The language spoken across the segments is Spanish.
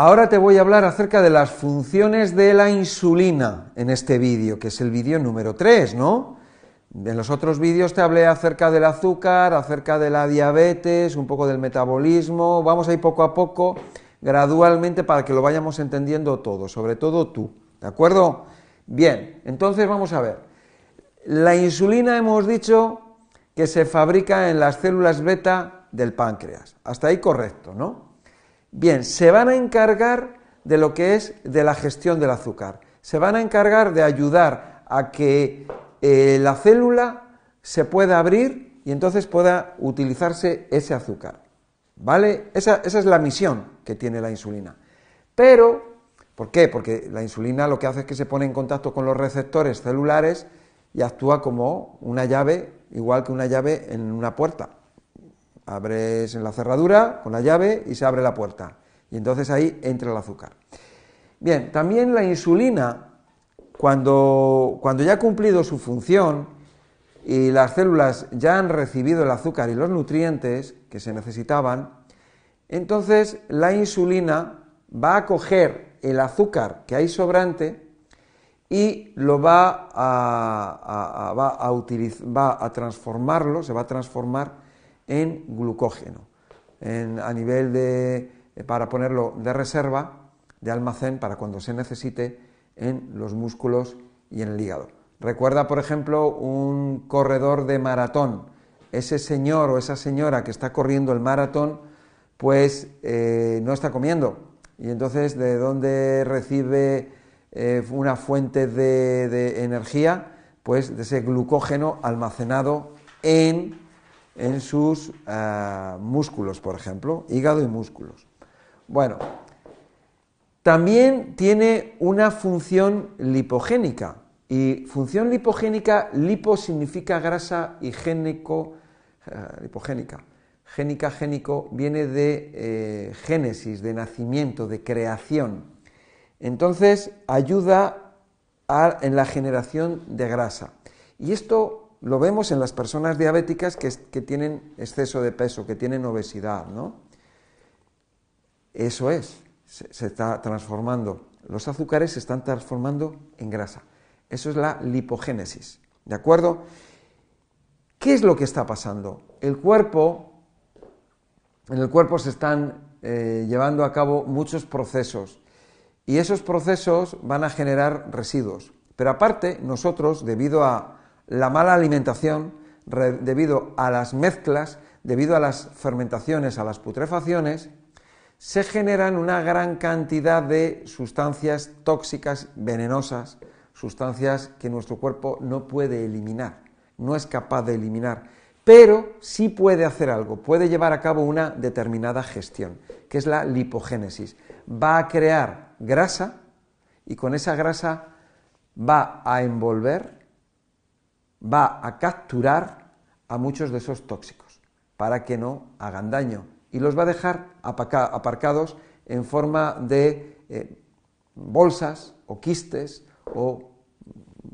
Ahora te voy a hablar acerca de las funciones de la insulina en este vídeo, que es el vídeo número 3, ¿no? En los otros vídeos te hablé acerca del azúcar, acerca de la diabetes, un poco del metabolismo, vamos a ir poco a poco, gradualmente, para que lo vayamos entendiendo todo, sobre todo tú, ¿de acuerdo? Bien, entonces vamos a ver. La insulina hemos dicho que se fabrica en las células beta del páncreas, hasta ahí correcto, ¿no? Bien, se van a encargar de lo que es de la gestión del azúcar. Se van a encargar de ayudar a que eh, la célula se pueda abrir y entonces pueda utilizarse ese azúcar. ¿Vale? Esa, esa es la misión que tiene la insulina. Pero, ¿por qué? Porque la insulina lo que hace es que se pone en contacto con los receptores celulares y actúa como una llave, igual que una llave en una puerta. Abres en la cerradura con la llave y se abre la puerta. Y entonces ahí entra el azúcar. Bien, también la insulina, cuando, cuando ya ha cumplido su función y las células ya han recibido el azúcar y los nutrientes que se necesitaban, entonces la insulina va a coger el azúcar que hay sobrante y lo va a, va a, va a transformarlo, se va a transformar en glucógeno, a nivel de, para ponerlo de reserva, de almacén, para cuando se necesite en los músculos y en el hígado. Recuerda, por ejemplo, un corredor de maratón. Ese señor o esa señora que está corriendo el maratón, pues eh, no está comiendo. Y entonces, ¿de dónde recibe eh, una fuente de, de energía? Pues de ese glucógeno almacenado en en sus eh, músculos, por ejemplo, hígado y músculos. Bueno, también tiene una función lipogénica. Y función lipogénica, lipo significa grasa y génico, eh, lipogénica. Génica, génico, viene de eh, génesis, de nacimiento, de creación. Entonces ayuda en la generación de grasa. Y esto lo vemos en las personas diabéticas que, tienen exceso de peso, que tienen obesidad, ¿no? Eso es, se, está transformando. Los azúcares se están transformando en grasa. Eso es la lipogénesis, ¿de acuerdo? ¿Qué es lo que está pasando? El cuerpo, en el cuerpo se están eh, llevando a cabo muchos procesos y esos procesos van a generar residuos. Pero aparte, nosotros, debido a la mala alimentación, debido a las mezclas, debido a las fermentaciones, a las putrefacciones, se generan una gran cantidad de sustancias tóxicas, venenosas, sustancias que nuestro cuerpo no puede eliminar, no es capaz de eliminar, pero sí puede hacer algo, puede llevar a cabo una determinada gestión, que es la lipogénesis. Va a crear grasa y con esa grasa va a envolver va a capturar a muchos de esos tóxicos para que no hagan daño y los va a dejar aparcados en forma de eh, bolsas o quistes o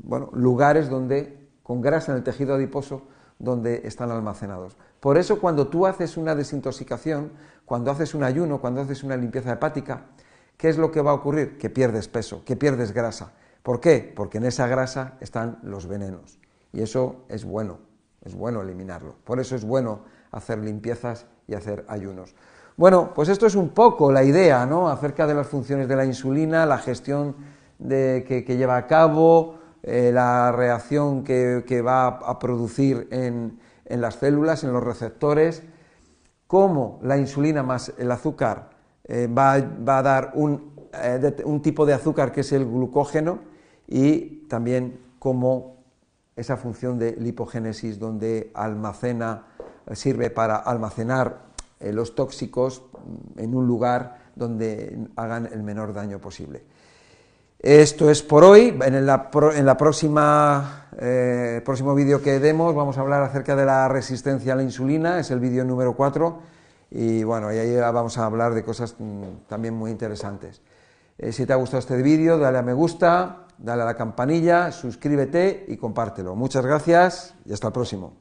bueno, lugares donde con grasa en el tejido adiposo donde están almacenados. Por eso cuando tú haces una desintoxicación, cuando haces un ayuno, cuando haces una limpieza hepática, ¿qué es lo que va a ocurrir? Que pierdes peso, que pierdes grasa. ¿Por qué? Porque en esa grasa están los venenos. Y eso es bueno, es bueno eliminarlo. Por eso es bueno hacer limpiezas y hacer ayunos. Bueno, pues esto es un poco la idea, ¿no? Acerca de las funciones de la insulina, la gestión que, lleva a cabo, eh, la reacción que, va a producir en, las células, en los receptores, cómo la insulina más el azúcar eh, va, a dar un, eh, un tipo de azúcar que es el glucógeno y también cómo esa función de lipogénesis donde almacena, sirve para almacenar eh, los tóxicos en un lugar donde hagan el menor daño posible. Esto es por hoy. En la, en la próxima eh, próximo vídeo que demos vamos a hablar acerca de la resistencia a la insulina, es el vídeo número 4 y bueno, y ahí vamos a hablar de cosas mm, también muy interesantes. Eh, si te ha gustado este vídeo, dale a me gusta, dale a la campanilla, suscríbete y compártelo. Muchas gracias y hasta el próximo.